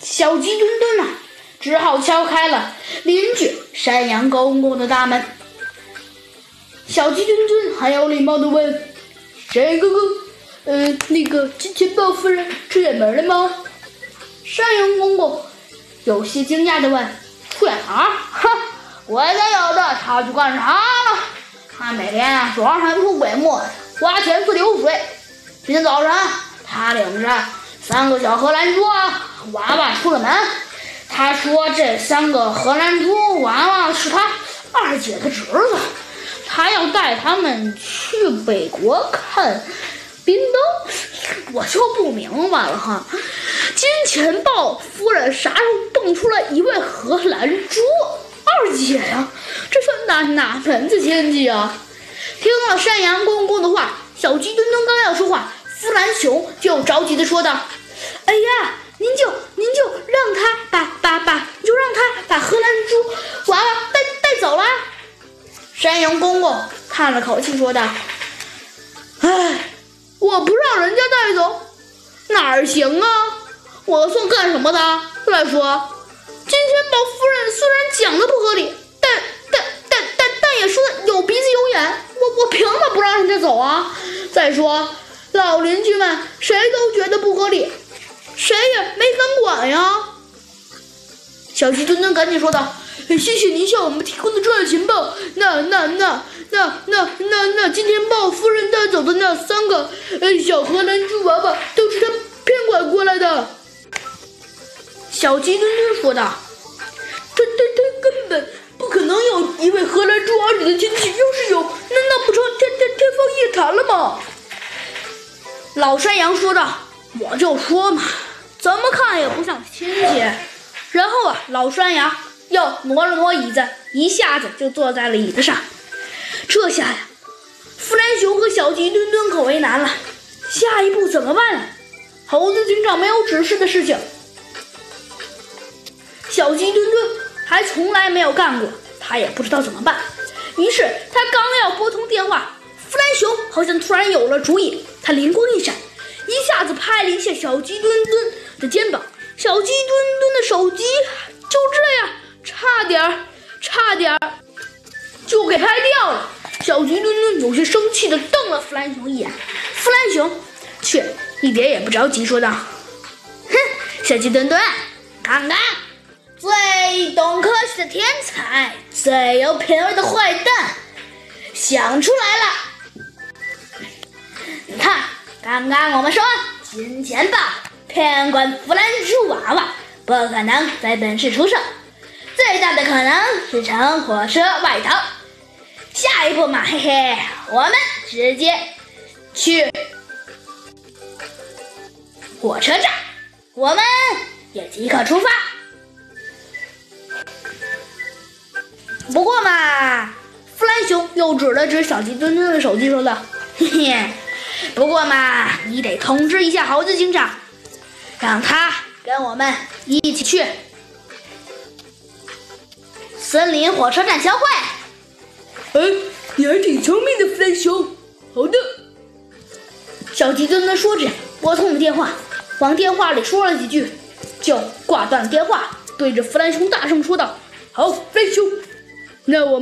小鸡墩墩呐，只好敲开了邻居山羊公公的大门。小鸡墩墩很有礼貌的问：“山羊公公，呃，那个金钱豹夫人出远门了吗？”山羊公公有些惊讶的问：“出远门？哼，我家有的，他去干啥了？他每天啊装神出鬼没，花钱似流水。今天早晨，他领着三个小荷兰猪啊娃娃出了门。他说这三个荷兰猪娃娃是他二姐的侄子。”他要带他们去北国看冰灯，我就不明白了哈。金钱豹夫人啥时候蹦出来一位荷兰猪二姐呀？这算哪哪门子亲戚啊？听了山羊公公的话，小鸡墩墩刚要说话，弗兰熊就着急的说道：“哎呀，您就您就让他把把把，就让他把荷兰猪娃娃带带走了。”山羊公公叹了口气，说道：“唉，我不让人家带走，哪儿行啊？我算干什么的？再说，金钱豹夫人虽然讲的不合理，但 但但但但也说的有鼻子有眼。我我凭什么不让人家走啊？再说，老邻居们谁都觉得不合理，谁也没敢管呀。”小鸡墩墩赶紧说道。谢谢您向我们提供的重要情报。那、那、那、那、那、那、那，金钱豹夫人带走的那三个小荷兰猪娃娃，都是他骗拐过来的。小鸡墩墩说道：“他、他、他根本不可能有一位荷兰猪儿女的亲戚。要是有，那那不成天天天方夜谭了吗？”老山羊说道：“我就说嘛，怎么看也不像亲戚。”然后啊，老山羊。又挪了挪椅子，一下子就坐在了椅子上。这下呀，弗兰熊和小鸡墩墩可为难了。下一步怎么办呢？猴子警长没有指示的事情，小鸡墩墩还从来没有干过，他也不知道怎么办。于是他刚要拨通电话，弗兰熊好像突然有了主意，他灵光一闪，一下子拍了一下小鸡墩墩的肩膀，小鸡墩墩的手机就这样。差点儿，差点儿就给拍掉了。小鸡墩墩有些生气地瞪了弗兰熊一眼，弗兰熊却一点也不着急，说道：“哼，小鸡墩墩，看看，最懂科学的天才，最有品味的坏蛋，想出来了。你看，刚刚我们说金钱豹骗过弗兰猪娃娃，不可能在本市出售。”最大的可能是乘火车外逃。下一步嘛，嘿嘿，我们直接去火车站，我们也即刻出发。不过嘛，弗兰熊又指了指小鸡墩墩的手机，说道：“嘿嘿，不过嘛，你得通知一下猴子警长，让他跟我们一起去。”森林火车站相会。哎，你还挺聪明的，弗兰熊。好的，小鸡墩墩说着，拨通了电话，往电话里说了几句，就挂断了电话，对着弗兰熊大声说道：“好，弗兰熊，那我们。”